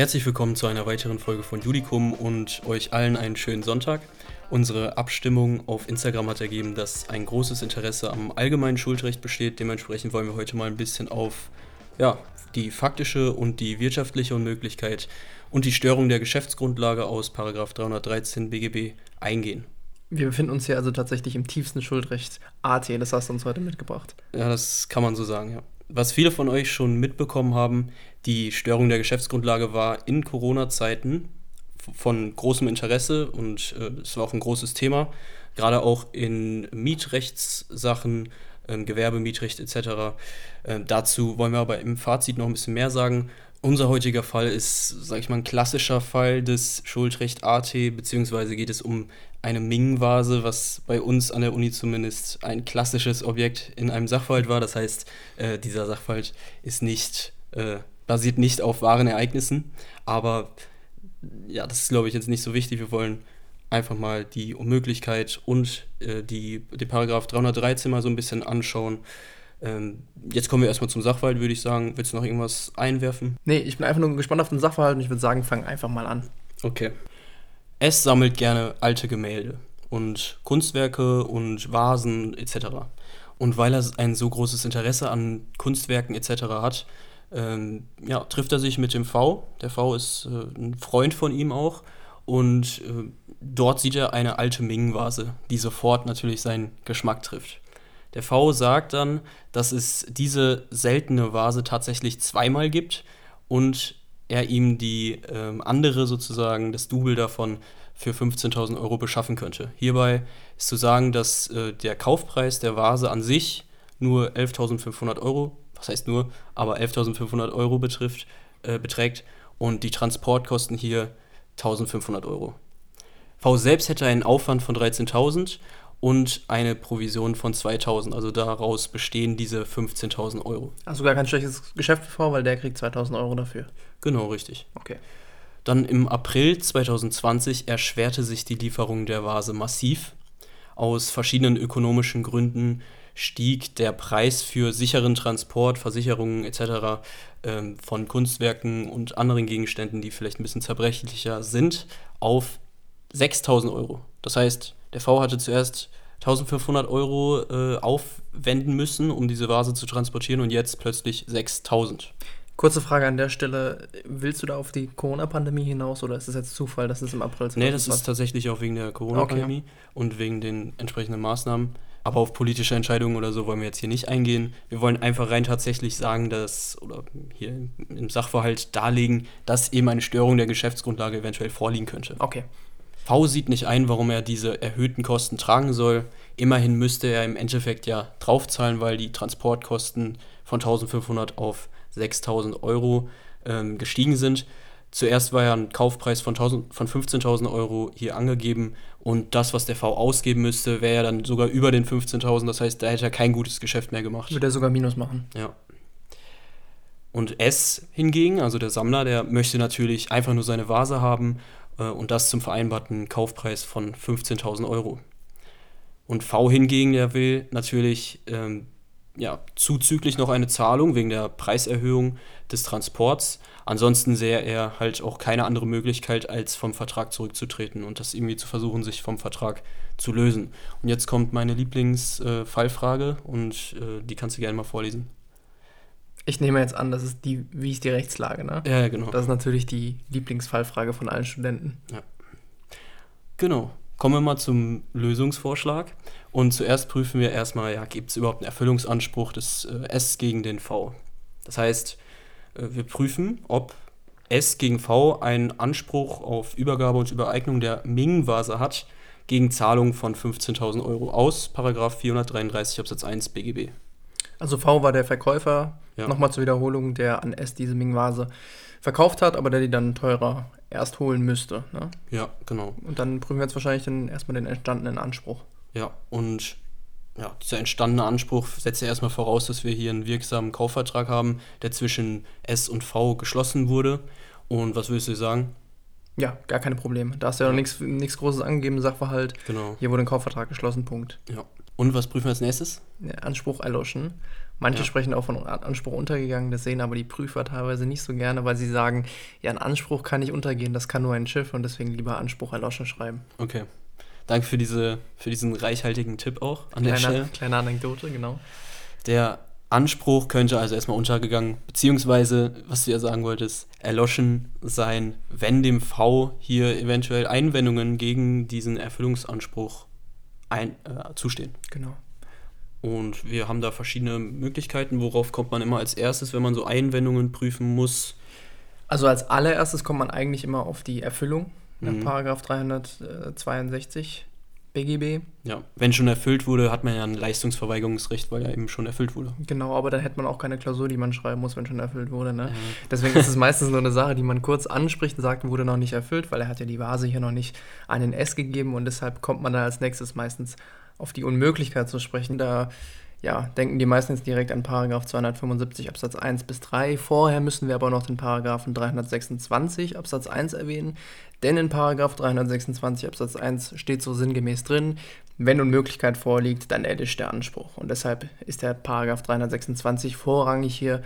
Herzlich willkommen zu einer weiteren Folge von Judikum und euch allen einen schönen Sonntag. Unsere Abstimmung auf Instagram hat ergeben, dass ein großes Interesse am allgemeinen Schuldrecht besteht. Dementsprechend wollen wir heute mal ein bisschen auf ja, die faktische und die wirtschaftliche Unmöglichkeit und die Störung der Geschäftsgrundlage aus 313 BGB eingehen. Wir befinden uns hier also tatsächlich im tiefsten Schuldrecht AT, das hast du uns heute mitgebracht. Ja, das kann man so sagen, ja. Was viele von euch schon mitbekommen haben, die Störung der Geschäftsgrundlage war in Corona-Zeiten von großem Interesse und äh, es war auch ein großes Thema, gerade auch in Mietrechtssachen, äh, Gewerbemietrecht etc. Äh, dazu wollen wir aber im Fazit noch ein bisschen mehr sagen. Unser heutiger Fall ist, sage ich mal, ein klassischer Fall des Schuldrecht AT, beziehungsweise geht es um eine Ming-Vase, was bei uns an der Uni zumindest ein klassisches Objekt in einem Sachverhalt war. Das heißt, äh, dieser Sachverhalt ist nicht, äh, basiert nicht auf wahren Ereignissen, aber ja, das ist, glaube ich, jetzt nicht so wichtig. Wir wollen einfach mal die Unmöglichkeit und äh, die, den Paragraph 313 mal so ein bisschen anschauen. Ähm, jetzt kommen wir erstmal zum Sachverhalt, würde ich sagen. Willst du noch irgendwas einwerfen? Nee, ich bin einfach nur gespannt auf den Sachverhalt und ich würde sagen, fang einfach mal an. Okay. Es sammelt gerne alte Gemälde und Kunstwerke und Vasen etc. Und weil er ein so großes Interesse an Kunstwerken etc. hat, ähm, ja, trifft er sich mit dem V. Der V ist äh, ein Freund von ihm auch. Und äh, dort sieht er eine alte Ming-Vase, die sofort natürlich seinen Geschmack trifft. Der V sagt dann, dass es diese seltene Vase tatsächlich zweimal gibt und er ihm die ähm, andere sozusagen, das Double davon, für 15.000 Euro beschaffen könnte. Hierbei ist zu sagen, dass äh, der Kaufpreis der Vase an sich nur 11.500 Euro was heißt nur, aber 11.500 Euro betrifft, äh, beträgt und die Transportkosten hier 1.500 Euro. V selbst hätte einen Aufwand von 13.000 und eine Provision von 2.000. Also daraus bestehen diese 15.000 Euro. Also gar kein schlechtes Geschäft für V, weil der kriegt 2.000 Euro dafür. Genau, richtig. Okay. Dann im April 2020 erschwerte sich die Lieferung der Vase massiv. Aus verschiedenen ökonomischen Gründen stieg der Preis für sicheren Transport, Versicherungen etc. Ähm, von Kunstwerken und anderen Gegenständen, die vielleicht ein bisschen zerbrechlicher sind, auf 6000 Euro. Das heißt, der V hatte zuerst 1500 Euro äh, aufwenden müssen, um diese Vase zu transportieren und jetzt plötzlich 6000. Kurze Frage an der Stelle. Willst du da auf die Corona-Pandemie hinaus oder ist es jetzt Zufall, dass es im April 2020 Nee, das ist tatsächlich auch wegen der Corona-Pandemie okay. und wegen den entsprechenden Maßnahmen. Aber auf politische Entscheidungen oder so wollen wir jetzt hier nicht eingehen. Wir wollen einfach rein tatsächlich sagen, dass, oder hier im Sachverhalt darlegen, dass eben eine Störung der Geschäftsgrundlage eventuell vorliegen könnte. Okay. V sieht nicht ein, warum er diese erhöhten Kosten tragen soll. Immerhin müsste er im Endeffekt ja draufzahlen, weil die Transportkosten von 1500 auf 6000 Euro ähm, gestiegen sind. Zuerst war ja ein Kaufpreis von, von 15.000 Euro hier angegeben und das, was der V ausgeben müsste, wäre ja dann sogar über den 15.000. Das heißt, da hätte er kein gutes Geschäft mehr gemacht. Würde er sogar Minus machen. Ja. Und S hingegen, also der Sammler, der möchte natürlich einfach nur seine Vase haben und das zum vereinbarten Kaufpreis von 15.000 Euro. Und V hingegen, der will natürlich ähm, ja, zuzüglich noch eine Zahlung wegen der Preiserhöhung des Transports. Ansonsten sähe er halt auch keine andere Möglichkeit, als vom Vertrag zurückzutreten und das irgendwie zu versuchen, sich vom Vertrag zu lösen. Und jetzt kommt meine Lieblingsfallfrage äh, und äh, die kannst du gerne mal vorlesen. Ich nehme jetzt an, das ist die, wie ist die Rechtslage, ne? Ja, genau. Das ist natürlich die Lieblingsfallfrage von allen Studenten. Ja. Genau. Kommen wir mal zum Lösungsvorschlag. Und zuerst prüfen wir erstmal, ja, gibt es überhaupt einen Erfüllungsanspruch des äh, S gegen den V? Das heißt, äh, wir prüfen, ob S gegen V einen Anspruch auf Übergabe und Übereignung der Ming-Vase hat gegen Zahlung von 15.000 Euro aus Paragraph 433 Absatz 1 BGB. Also V war der Verkäufer, ja. nochmal zur Wiederholung, der an S diese Ming-Vase verkauft hat, aber der die dann teurer erst holen müsste. Ne? Ja, genau. Und dann prüfen wir jetzt wahrscheinlich dann erstmal den entstandenen Anspruch. Ja, und ja, dieser entstandene Anspruch setzt ja erstmal voraus, dass wir hier einen wirksamen Kaufvertrag haben, der zwischen S und V geschlossen wurde. Und was würdest du sagen? Ja, gar keine Probleme. Da hast du ja, ja. noch nichts Großes angegeben, Sachverhalt. Genau. Hier wurde ein Kaufvertrag geschlossen, Punkt. Ja. Und was prüfen wir als nächstes? Anspruch erloschen. Manche ja. sprechen auch von Anspruch untergegangen, das sehen aber die Prüfer teilweise nicht so gerne, weil sie sagen, ja, ein Anspruch kann nicht untergehen, das kann nur ein Schiff und deswegen lieber Anspruch erloschen schreiben. Okay. Danke für, diese, für diesen reichhaltigen Tipp auch an der kleine, Stelle. Kleine Anekdote, genau. Der Anspruch könnte also erstmal untergegangen, beziehungsweise, was du ja sagen wolltest, erloschen sein, wenn dem V hier eventuell Einwendungen gegen diesen Erfüllungsanspruch ein, äh, zustehen. Genau. Und wir haben da verschiedene Möglichkeiten. Worauf kommt man immer als erstes, wenn man so Einwendungen prüfen muss? Also als allererstes kommt man eigentlich immer auf die Erfüllung nach mhm. Paragraph 362 BGB. Ja, wenn schon erfüllt wurde, hat man ja ein Leistungsverweigerungsrecht, weil ja eben schon erfüllt wurde. Genau, aber dann hätte man auch keine Klausur, die man schreiben muss, wenn schon erfüllt wurde. Ne? Ja. Deswegen ist es meistens nur eine Sache, die man kurz anspricht und sagt, wurde noch nicht erfüllt, weil er hat ja die Vase hier noch nicht einen S gegeben und deshalb kommt man dann als nächstes meistens auf die Unmöglichkeit zu sprechen. Da ja, denken die meisten jetzt direkt an Paragraph 275 Absatz 1 bis 3. Vorher müssen wir aber noch den Paragraphen 326 Absatz 1 erwähnen, denn in Paragraph 326 Absatz 1 steht so sinngemäß drin, wenn Unmöglichkeit vorliegt, dann erlischt der Anspruch. Und deshalb ist der Paragraph 326 vorrangig hier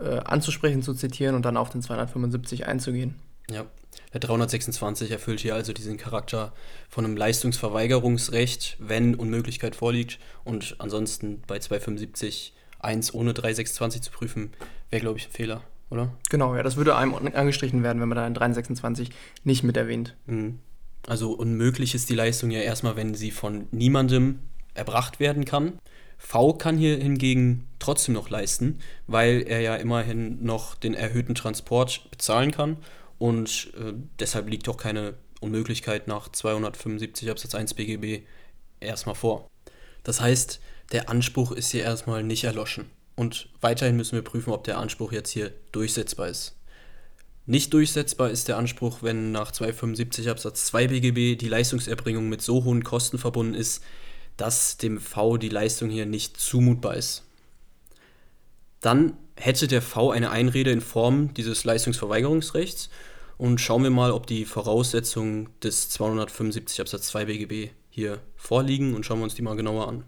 äh, anzusprechen, zu zitieren und dann auf den 275 einzugehen. Ja, der 326 erfüllt hier also diesen Charakter von einem Leistungsverweigerungsrecht, wenn Unmöglichkeit vorliegt. Und ansonsten bei 275 1 ohne 326 zu prüfen, wäre, glaube ich, ein Fehler, oder? Genau, ja, das würde einem angestrichen werden, wenn man da in 326 nicht mit erwähnt. Mhm. Also unmöglich ist die Leistung ja erstmal, wenn sie von niemandem erbracht werden kann. V kann hier hingegen trotzdem noch leisten, weil er ja immerhin noch den erhöhten Transport bezahlen kann und äh, deshalb liegt auch keine Unmöglichkeit nach 275 Absatz 1 BGB erstmal vor. Das heißt, der Anspruch ist hier erstmal nicht erloschen. Und weiterhin müssen wir prüfen, ob der Anspruch jetzt hier durchsetzbar ist. Nicht durchsetzbar ist der Anspruch, wenn nach 275 Absatz 2 BGB die Leistungserbringung mit so hohen Kosten verbunden ist, dass dem V die Leistung hier nicht zumutbar ist. Dann hätte der V eine Einrede in Form dieses Leistungsverweigerungsrechts und schauen wir mal, ob die Voraussetzungen des 275 Absatz 2 BGB hier vorliegen und schauen wir uns die mal genauer an.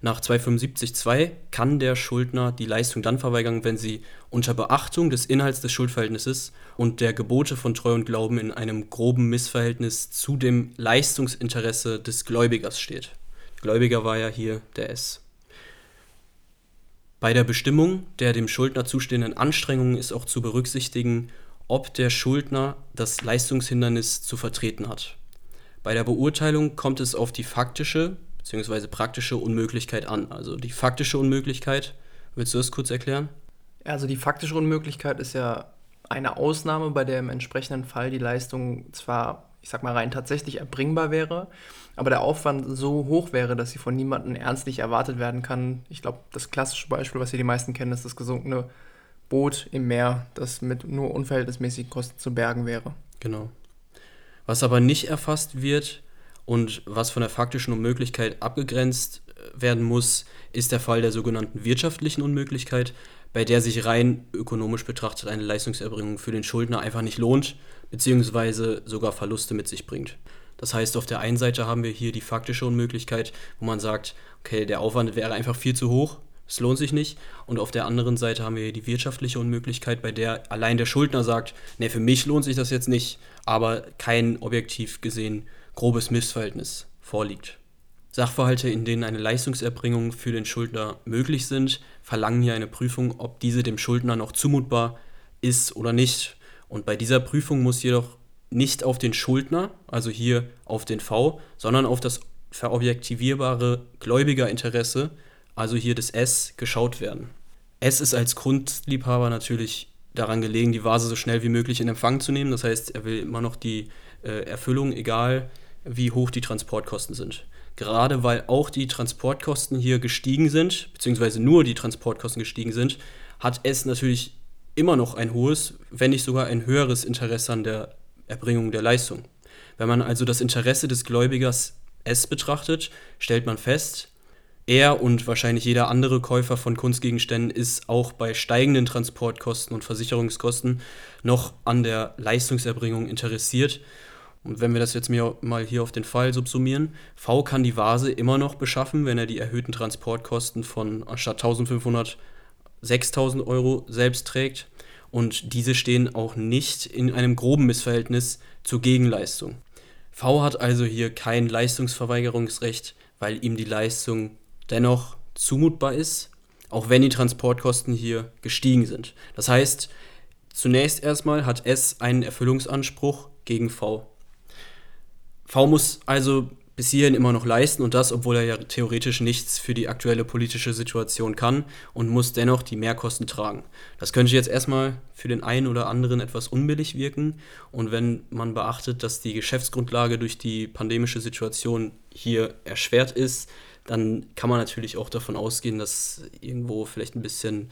Nach 275.2 kann der Schuldner die Leistung dann verweigern, wenn sie unter Beachtung des Inhalts des Schuldverhältnisses und der Gebote von Treu und Glauben in einem groben Missverhältnis zu dem Leistungsinteresse des Gläubigers steht. Gläubiger war ja hier der S. Bei der Bestimmung der dem Schuldner zustehenden Anstrengungen ist auch zu berücksichtigen, ob der Schuldner das Leistungshindernis zu vertreten hat. Bei der Beurteilung kommt es auf die faktische bzw. praktische Unmöglichkeit an. Also die faktische Unmöglichkeit, willst du das kurz erklären? Also die faktische Unmöglichkeit ist ja eine Ausnahme, bei der im entsprechenden Fall die Leistung zwar, ich sag mal, rein tatsächlich erbringbar wäre, aber der Aufwand so hoch wäre, dass sie von niemandem ernstlich erwartet werden kann. Ich glaube, das klassische Beispiel, was hier die meisten kennen, ist das gesunkene Boot im Meer, das mit nur unverhältnismäßigen Kosten zu bergen wäre. Genau. Was aber nicht erfasst wird und was von der faktischen Unmöglichkeit abgegrenzt äh, werden muss, ist der Fall der sogenannten wirtschaftlichen Unmöglichkeit, bei der sich rein ökonomisch betrachtet eine Leistungserbringung für den Schuldner einfach nicht lohnt, beziehungsweise sogar Verluste mit sich bringt. Das heißt, auf der einen Seite haben wir hier die faktische Unmöglichkeit, wo man sagt, okay, der Aufwand wäre einfach viel zu hoch, es lohnt sich nicht. Und auf der anderen Seite haben wir die wirtschaftliche Unmöglichkeit, bei der allein der Schuldner sagt, ne, für mich lohnt sich das jetzt nicht, aber kein objektiv gesehen grobes Missverhältnis vorliegt. Sachverhalte, in denen eine Leistungserbringung für den Schuldner möglich sind, verlangen hier eine Prüfung, ob diese dem Schuldner noch zumutbar ist oder nicht. Und bei dieser Prüfung muss jedoch nicht auf den Schuldner, also hier auf den V, sondern auf das verobjektivierbare Gläubigerinteresse also hier das S, geschaut werden. S ist als Grundliebhaber natürlich daran gelegen, die Vase so schnell wie möglich in Empfang zu nehmen. Das heißt, er will immer noch die äh, Erfüllung, egal wie hoch die Transportkosten sind. Gerade weil auch die Transportkosten hier gestiegen sind, beziehungsweise nur die Transportkosten gestiegen sind, hat S natürlich immer noch ein hohes, wenn nicht sogar ein höheres Interesse an der Erbringung der Leistung. Wenn man also das Interesse des Gläubigers S betrachtet, stellt man fest, er und wahrscheinlich jeder andere Käufer von Kunstgegenständen ist auch bei steigenden Transportkosten und Versicherungskosten noch an der Leistungserbringung interessiert. Und wenn wir das jetzt mal hier auf den Fall subsumieren, V kann die Vase immer noch beschaffen, wenn er die erhöhten Transportkosten von anstatt 1500 6000 Euro selbst trägt und diese stehen auch nicht in einem groben Missverhältnis zur Gegenleistung. V hat also hier kein Leistungsverweigerungsrecht, weil ihm die Leistung dennoch zumutbar ist, auch wenn die Transportkosten hier gestiegen sind. Das heißt, zunächst erstmal hat S einen Erfüllungsanspruch gegen V. V muss also bis hierhin immer noch leisten und das, obwohl er ja theoretisch nichts für die aktuelle politische Situation kann und muss dennoch die Mehrkosten tragen. Das könnte jetzt erstmal für den einen oder anderen etwas unbillig wirken und wenn man beachtet, dass die Geschäftsgrundlage durch die pandemische Situation hier erschwert ist, dann kann man natürlich auch davon ausgehen, dass irgendwo vielleicht ein bisschen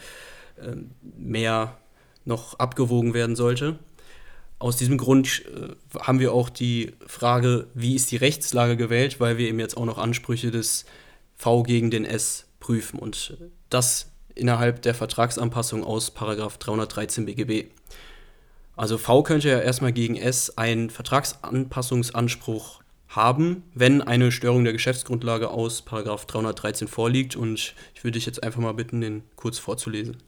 äh, mehr noch abgewogen werden sollte. Aus diesem Grund äh, haben wir auch die Frage, wie ist die Rechtslage gewählt, weil wir eben jetzt auch noch Ansprüche des V gegen den S prüfen und das innerhalb der Vertragsanpassung aus 313 BGB. Also V könnte ja erstmal gegen S einen Vertragsanpassungsanspruch haben, wenn eine Störung der Geschäftsgrundlage aus 313 vorliegt und ich würde dich jetzt einfach mal bitten, den kurz vorzulesen.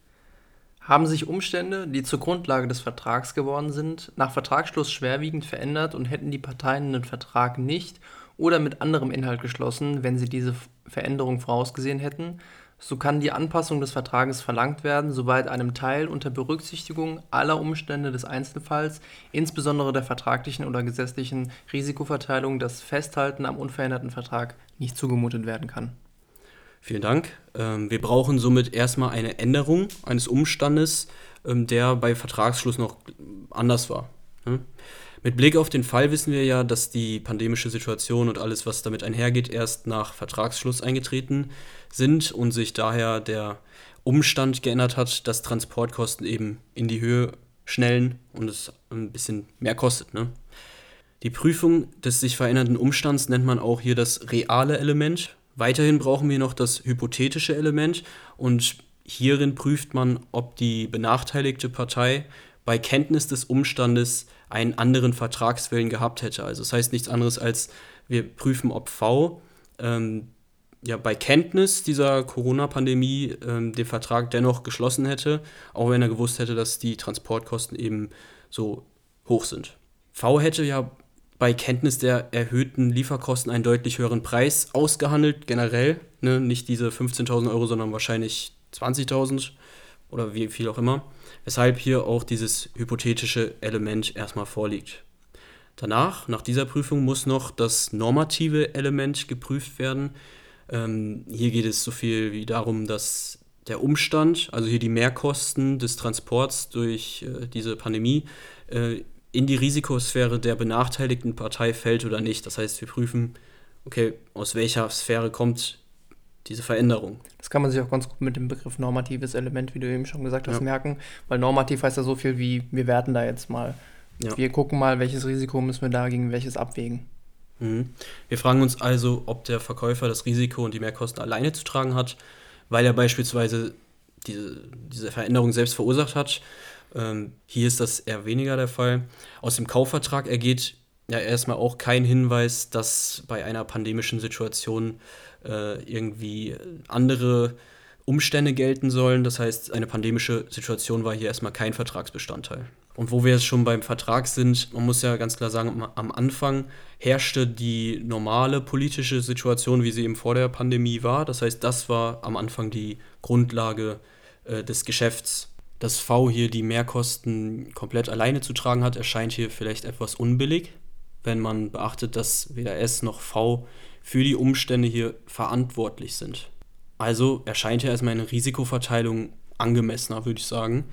Haben sich Umstände, die zur Grundlage des Vertrags geworden sind, nach Vertragsschluss schwerwiegend verändert und hätten die Parteien den Vertrag nicht oder mit anderem Inhalt geschlossen, wenn sie diese Veränderung vorausgesehen hätten, so kann die Anpassung des Vertrages verlangt werden, soweit einem Teil unter Berücksichtigung aller Umstände des Einzelfalls, insbesondere der vertraglichen oder gesetzlichen Risikoverteilung, das Festhalten am unveränderten Vertrag nicht zugemutet werden kann. Vielen Dank. Ähm, wir brauchen somit erstmal eine Änderung eines Umstandes, ähm, der bei Vertragsschluss noch anders war. Ne? Mit Blick auf den Fall wissen wir ja, dass die pandemische Situation und alles, was damit einhergeht, erst nach Vertragsschluss eingetreten sind und sich daher der Umstand geändert hat, dass Transportkosten eben in die Höhe schnellen und es ein bisschen mehr kostet. Ne? Die Prüfung des sich verändernden Umstands nennt man auch hier das reale Element Weiterhin brauchen wir noch das hypothetische Element und hierin prüft man, ob die benachteiligte Partei bei Kenntnis des Umstandes einen anderen Vertragswillen gehabt hätte. Also das heißt nichts anderes als wir prüfen, ob V ähm, ja, bei Kenntnis dieser Corona-Pandemie ähm, den Vertrag dennoch geschlossen hätte, auch wenn er gewusst hätte, dass die Transportkosten eben so hoch sind. V hätte ja bei Kenntnis der erhöhten Lieferkosten einen deutlich höheren Preis ausgehandelt, generell. Ne? Nicht diese 15.000 Euro, sondern wahrscheinlich 20.000 oder wie viel auch immer. Weshalb hier auch dieses hypothetische Element erstmal vorliegt. Danach, nach dieser Prüfung, muss noch das normative Element geprüft werden. Ähm, hier geht es so viel wie darum, dass der Umstand, also hier die Mehrkosten des Transports durch äh, diese Pandemie, äh, in die Risikosphäre der benachteiligten Partei fällt oder nicht. Das heißt, wir prüfen, okay, aus welcher Sphäre kommt diese Veränderung. Das kann man sich auch ganz gut mit dem Begriff normatives Element, wie du eben schon gesagt hast, ja. merken, weil normativ heißt ja so viel wie, wir werten da jetzt mal. Ja. Wir gucken mal, welches Risiko müssen wir da gegen welches abwägen. Mhm. Wir fragen uns also, ob der Verkäufer das Risiko und die Mehrkosten alleine zu tragen hat, weil er beispielsweise diese, diese Veränderung selbst verursacht hat ähm, hier ist das eher weniger der Fall. Aus dem Kaufvertrag ergeht ja erstmal auch kein Hinweis, dass bei einer pandemischen Situation äh, irgendwie andere Umstände gelten sollen. Das heißt, eine pandemische Situation war hier erstmal kein Vertragsbestandteil. Und wo wir jetzt schon beim Vertrag sind, man muss ja ganz klar sagen, am Anfang herrschte die normale politische Situation, wie sie eben vor der Pandemie war. Das heißt, das war am Anfang die Grundlage äh, des Geschäfts dass V hier die Mehrkosten komplett alleine zu tragen hat, erscheint hier vielleicht etwas unbillig, wenn man beachtet, dass weder S noch V für die Umstände hier verantwortlich sind. Also erscheint hier erstmal eine Risikoverteilung angemessener, würde ich sagen.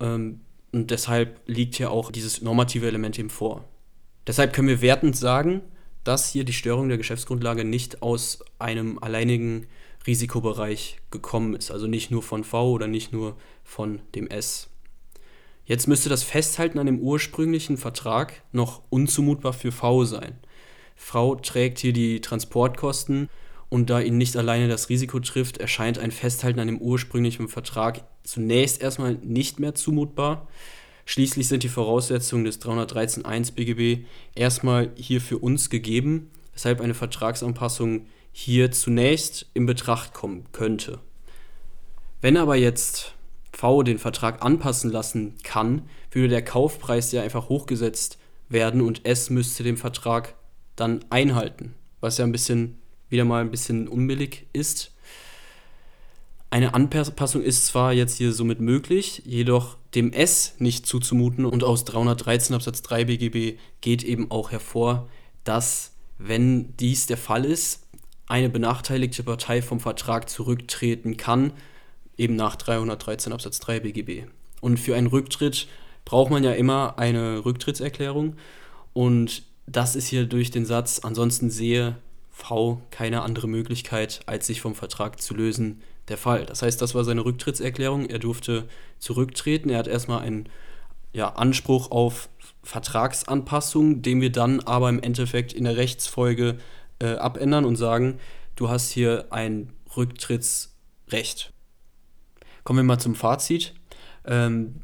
Ähm, und deshalb liegt hier auch dieses normative Element eben vor. Deshalb können wir wertend sagen, dass hier die Störung der Geschäftsgrundlage nicht aus einem alleinigen Risikobereich gekommen ist. Also nicht nur von V oder nicht nur von dem S. Jetzt müsste das Festhalten an dem ursprünglichen Vertrag noch unzumutbar für V sein. V trägt hier die Transportkosten und da ihn nicht alleine das Risiko trifft, erscheint ein Festhalten an dem ursprünglichen Vertrag zunächst erstmal nicht mehr zumutbar. Schließlich sind die Voraussetzungen des 313.1 BGB erstmal hier für uns gegeben, weshalb eine Vertragsanpassung hier zunächst in Betracht kommen könnte. Wenn aber jetzt V den Vertrag anpassen lassen kann, würde der Kaufpreis ja einfach hochgesetzt werden und S müsste den Vertrag dann einhalten, was ja ein bisschen wieder mal ein bisschen unbillig ist. Eine Anpassung ist zwar jetzt hier somit möglich, jedoch dem S nicht zuzumuten und aus 313 Absatz 3 BGB geht eben auch hervor, dass, wenn dies der Fall ist, eine benachteiligte Partei vom Vertrag zurücktreten kann, eben nach 313 Absatz 3 BGB. Und für einen Rücktritt braucht man ja immer eine Rücktrittserklärung und das ist hier durch den Satz, ansonsten sehe V keine andere Möglichkeit, als sich vom Vertrag zu lösen, der Fall. Das heißt, das war seine Rücktrittserklärung. Er durfte zurücktreten. Er hat erstmal einen ja, Anspruch auf Vertragsanpassung, den wir dann aber im Endeffekt in der Rechtsfolge äh, abändern und sagen, du hast hier ein Rücktrittsrecht. Kommen wir mal zum Fazit. Ähm,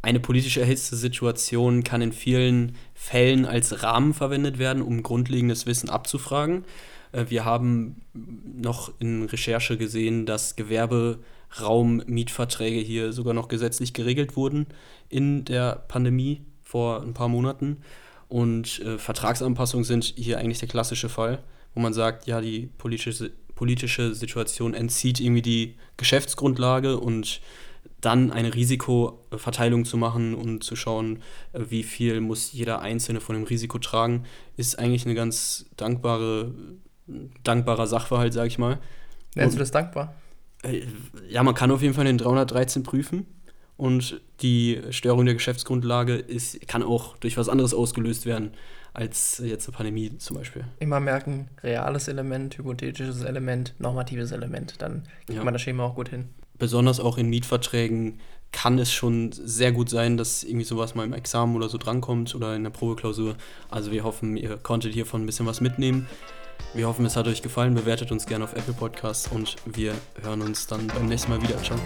eine politisch erhitzte Situation kann in vielen Fällen als Rahmen verwendet werden, um grundlegendes Wissen abzufragen. Äh, wir haben noch in Recherche gesehen, dass Gewerberaum-Mietverträge hier sogar noch gesetzlich geregelt wurden in der Pandemie vor ein paar Monaten. Und äh, Vertragsanpassungen sind hier eigentlich der klassische Fall, wo man sagt, ja, die politische, politische Situation entzieht irgendwie die Geschäftsgrundlage und dann eine Risikoverteilung zu machen und zu schauen, äh, wie viel muss jeder Einzelne von dem Risiko tragen, ist eigentlich eine ganz dankbare dankbarer Sachverhalt, sag ich mal. Nennst du das dankbar? Äh, ja, man kann auf jeden Fall den 313 prüfen und die Störung der Geschäftsgrundlage ist, kann auch durch was anderes ausgelöst werden als jetzt eine Pandemie zum Beispiel. Immer merken, reales Element, hypothetisches Element, normatives Element, dann kriegt ja. man das Schema auch gut hin. Besonders auch in Mietverträgen kann es schon sehr gut sein, dass irgendwie sowas mal im Examen oder so drankommt oder in der Probeklausur. Also wir hoffen, ihr konntet hiervon ein bisschen was mitnehmen. Wir hoffen, es hat euch gefallen. Bewertet uns gerne auf Apple Podcasts und wir hören uns dann beim nächsten Mal wieder. Ciao.